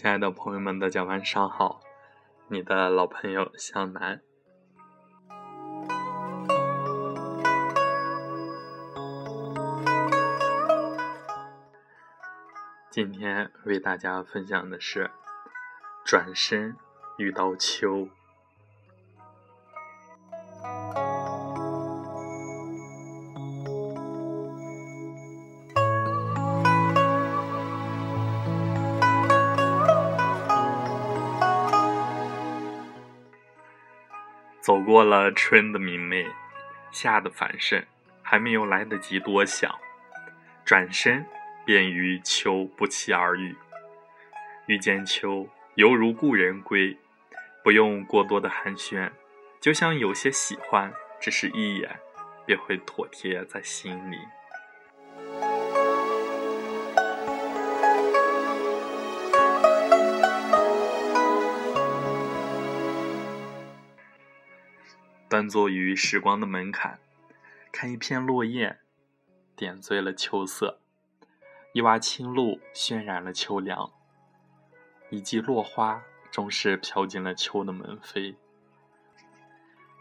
亲爱的朋友们，大家晚上好！你的老朋友向南。今天为大家分享的是：转身遇到秋。走过了春的明媚，夏的繁盛，还没有来得及多想，转身便与秋不期而遇。遇见秋，犹如故人归，不用过多的寒暄，就像有些喜欢，只是一眼，便会妥帖在心里。端坐于时光的门槛，看一片落叶，点缀了秋色；一洼清露渲染了秋凉；一季落花终是飘进了秋的门扉。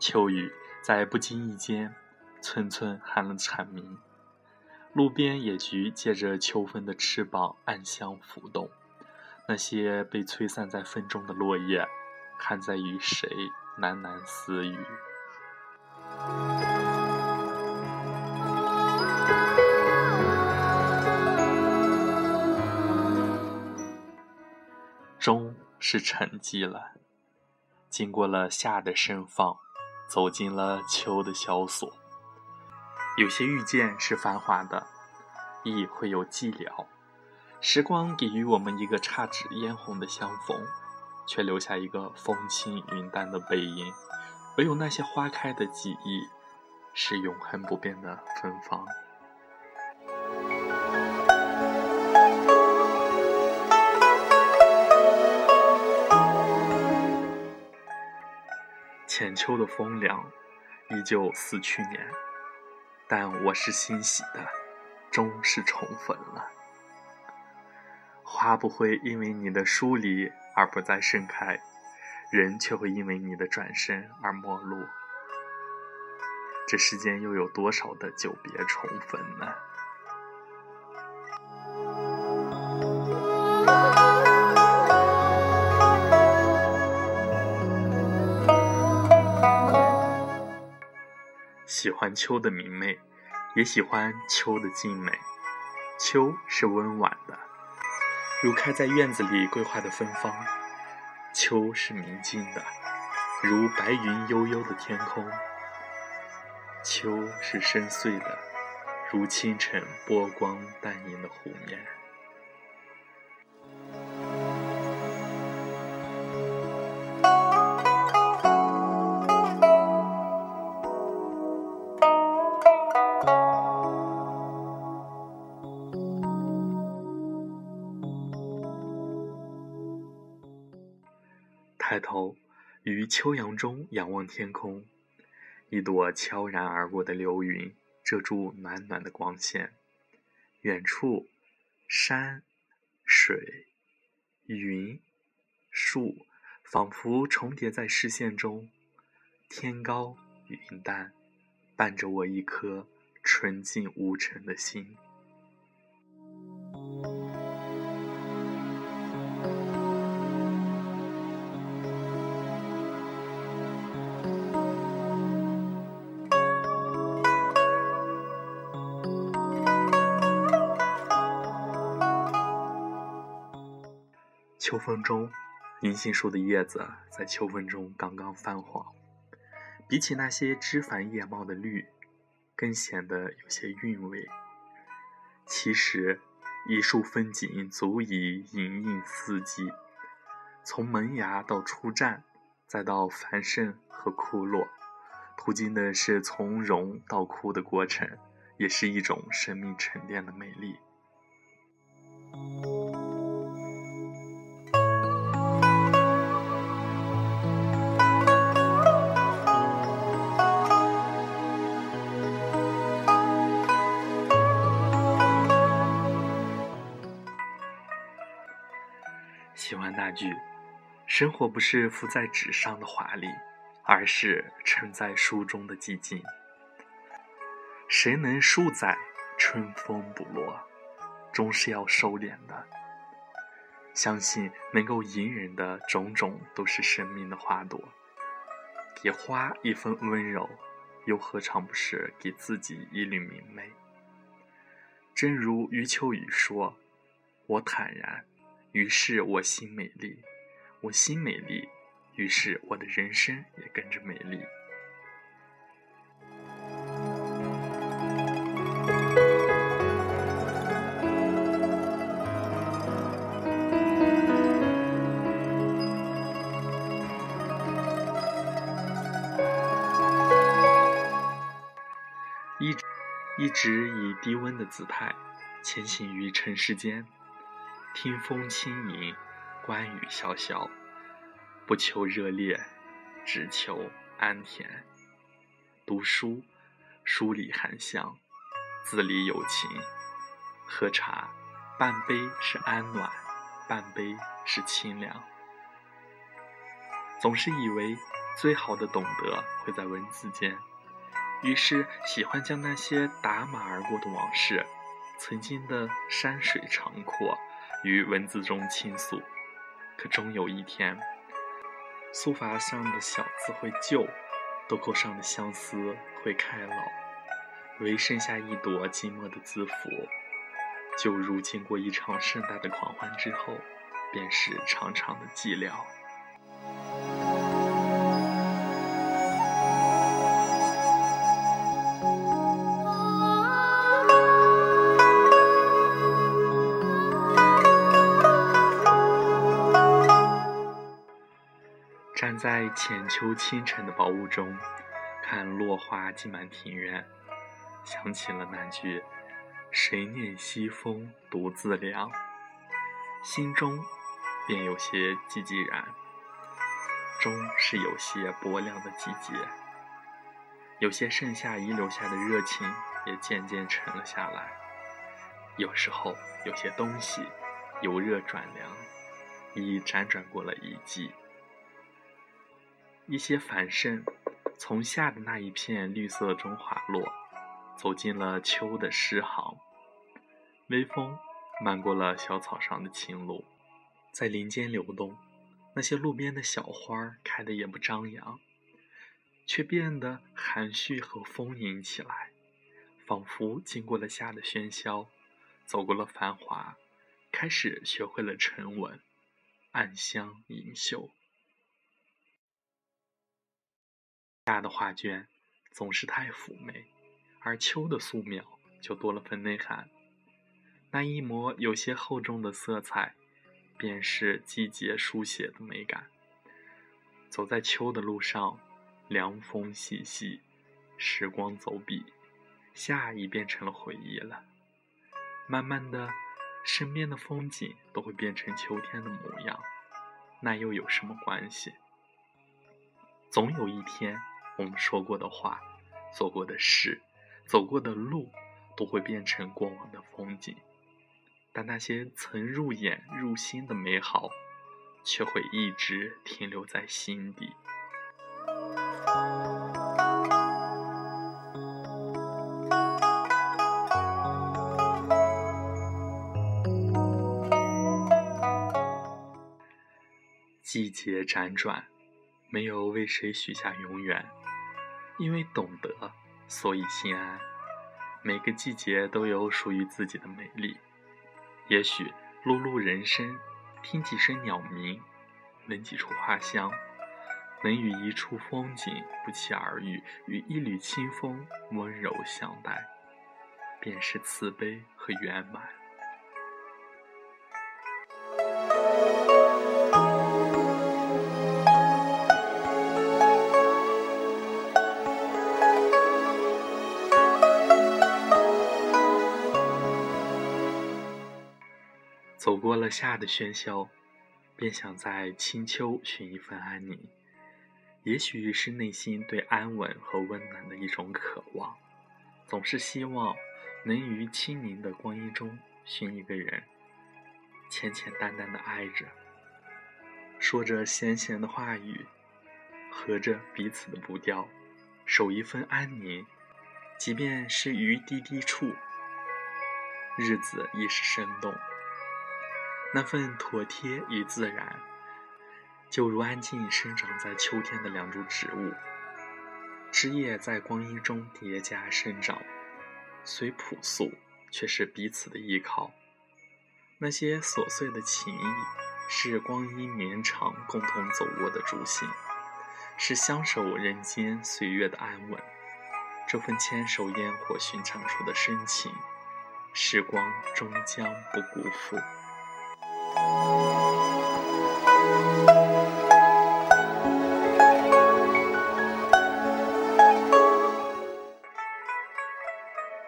秋雨在不经意间，寸寸寒了蝉鸣。路边野菊借着秋风的翅膀暗香浮动，那些被吹散在风中的落叶，看在与谁喃喃私语。终是沉寂了，经过了夏的盛放，走进了秋的萧索。有些遇见是繁华的，亦会有寂寥。时光给予我们一个姹紫嫣红的相逢，却留下一个风轻云淡的背影。唯有那些花开的记忆，是永恒不变的芬芳。浅秋的风凉，依旧似去年，但我是欣喜的，终是重逢了。花不会因为你的疏离而不再盛开。人却会因为你的转身而陌路，这世间又有多少的久别重逢呢？喜欢秋的明媚，也喜欢秋的静美。秋是温婉的，如开在院子里桂花的芬芳。秋是明净的，如白云悠悠的天空；秋是深邃的，如清晨波光淡影的湖面。秋阳中仰望天空，一朵悄然而过的流云遮住暖暖的光线。远处，山、水、云、树，仿佛重叠在视线中。天高云淡，伴着我一颗纯净无尘的心。秋风中，银杏树的叶子在秋风中刚刚泛黄，比起那些枝繁叶茂的绿，更显得有些韵味。其实，一树风景足以隐映四季。从萌芽到初绽，再到繁盛和枯落，途经的是从荣到枯的过程，也是一种生命沉淀的美丽。那句：“生活不是浮在纸上的华丽，而是沉在书中的寂静。”谁能数载春风不落，终是要收敛的。相信能够隐忍的种种，都是生命的花朵。给花一份温柔，又何尝不是给自己一缕明媚？正如余秋雨说：“我坦然。”于是我心美丽，我心美丽，于是我的人生也跟着美丽。一一直以低温的姿态前行于尘世间。听风轻吟，观雨潇潇，不求热烈，只求安恬。读书，书里含香，字里有情。喝茶，半杯是安暖，半杯是清凉。总是以为最好的懂得会在文字间，于是喜欢将那些打马而过的往事，曾经的山水长阔。于文字中倾诉，可终有一天，书法上的小字会旧，豆蔻上的相思会开老，唯剩下一朵寂寞的字符。就如经过一场盛大的狂欢之后，便是长长的寂寥。站在浅秋清晨的薄雾中，看落花浸满庭院，想起了那句“谁念西风独自凉”，心中便有些寂寂然。终是有些薄凉的季节，有些盛夏遗留下的热情也渐渐沉了下来。有时候，有些东西由热转凉，已辗转过了一季。一些繁盛从夏的那一片绿色中滑落，走进了秋的诗行。微风漫过了小草上的青露，在林间流动。那些路边的小花开得也不张扬，却变得含蓄和丰盈起来，仿佛经过了夏的喧嚣，走过了繁华，开始学会了沉稳，暗香盈袖。夏的画卷总是太妩媚，而秋的素描就多了份内涵。那一抹有些厚重的色彩，便是季节书写的美感。走在秋的路上，凉风习习，时光走笔，夏已变成了回忆了。慢慢的，身边的风景都会变成秋天的模样，那又有什么关系？总有一天。我们说过的话，做过的事，走过的路，都会变成过往的风景。但那些曾入眼入心的美好，却会一直停留在心底。季节辗转，没有为谁许下永远。因为懂得，所以心安。每个季节都有属于自己的美丽。也许碌碌人生，听几声鸟鸣，闻几处花香，能与一处风景不期而遇，与一缕清风温柔相待，便是慈悲和圆满。走过了夏的喧嚣，便想在清秋寻一份安宁。也许是内心对安稳和温暖的一种渴望，总是希望能于清明的光阴中寻一个人，浅浅淡淡的爱着，说着闲闲的话语，合着彼此的步调，守一份安宁，即便是于低低处，日子亦是生动。那份妥帖与自然，就如安静生长在秋天的两株植物，枝叶在光阴中叠加生长，虽朴素，却是彼此的依靠。那些琐碎的情谊，是光阴绵长共同走过的主心，是相守人间岁月的安稳。这份牵手烟火寻常处的深情，时光终将不辜负。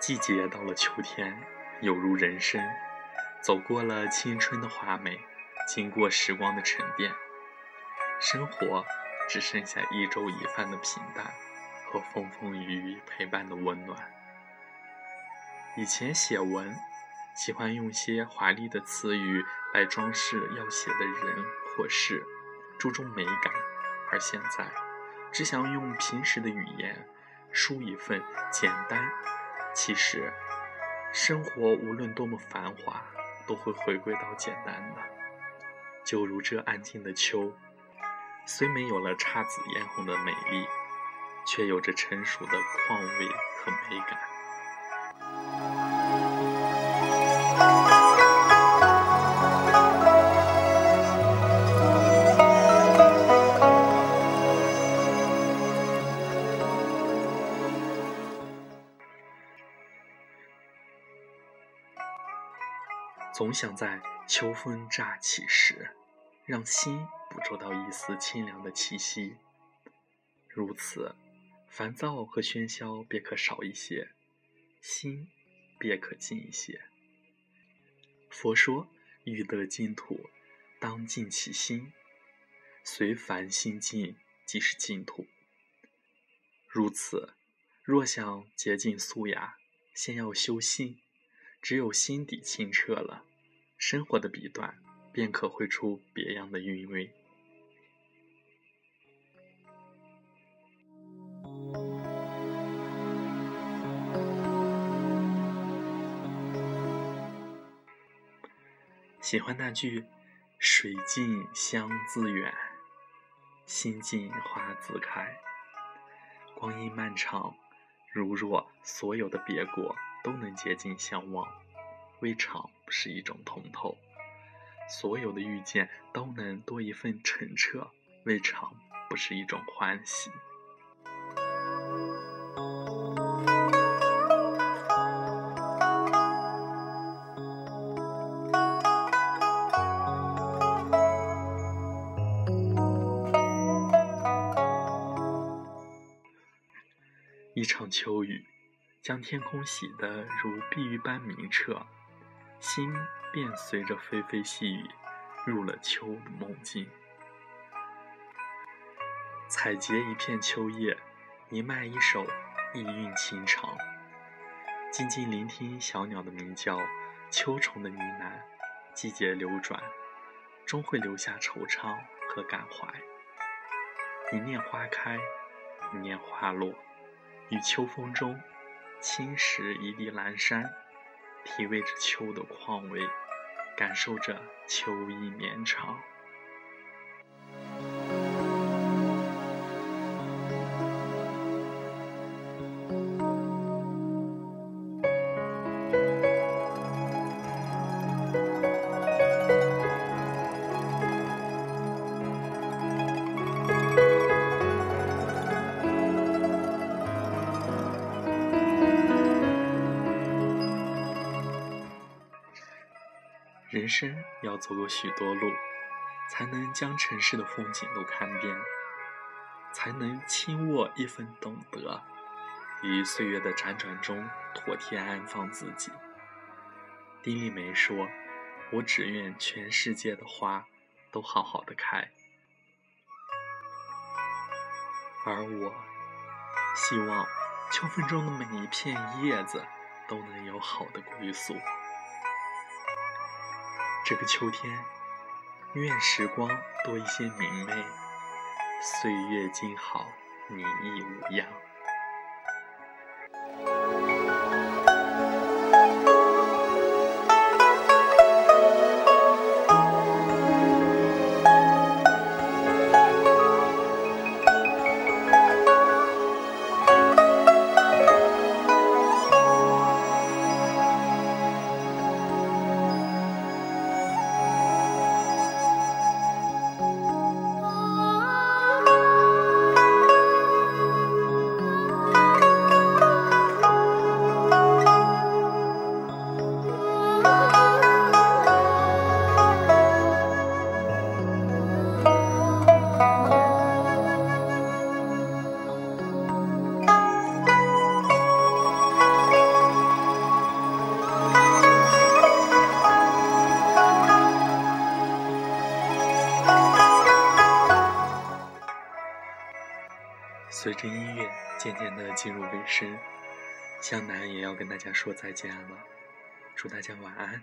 季节到了秋天，有如人生，走过了青春的华美，经过时光的沉淀，生活只剩下一粥一饭的平淡和风风雨雨陪伴的温暖。以前写文。喜欢用些华丽的词语来装饰要写的人或事，注重美感；而现在，只想用平时的语言书一份简单。其实，生活无论多么繁华，都会回归到简单的。就如这安静的秋，虽没有了姹紫嫣红的美丽，却有着成熟的况味和美感。总想在秋风乍起时，让心捕捉到一丝清凉的气息。如此，烦躁和喧嚣便可少一些，心便可静一些。佛说：“欲得净土，当净其心。随凡心静，即是净土。”如此，若想洁净素雅，先要修心。只有心底清澈了，生活的笔端便可绘出别样的韵味。喜欢那句“水静香自远，心静花自开”。光阴漫长，如若所有的别过都能洁净相望，未尝不是一种通透；所有的遇见都能多一份澄澈，未尝不是一种欢喜。一场秋雨，将天空洗得如碧玉般明澈，心便随着霏霏细雨，入了秋的梦境。采撷一片秋叶，一脉一首，意韵情长。静静聆听小鸟的鸣叫，秋虫的呢喃。季节流转，终会留下惆怅和感怀。一念花开，一念花落。于秋风中，侵蚀一地阑珊，体味着秋的况味，感受着秋意绵长。人生要走过许多路，才能将城市的风景都看遍，才能轻握一份懂得，于岁月的辗转中妥帖安放自己。丁立梅说：“我只愿全世界的花都好好的开，而我希望秋风中的每一片叶子都能有好的归宿。这个秋天，愿时光多一些明媚，岁月静好，你亦无恙。随着音乐渐渐的进入尾声，向南也要跟大家说再见了，祝大家晚安。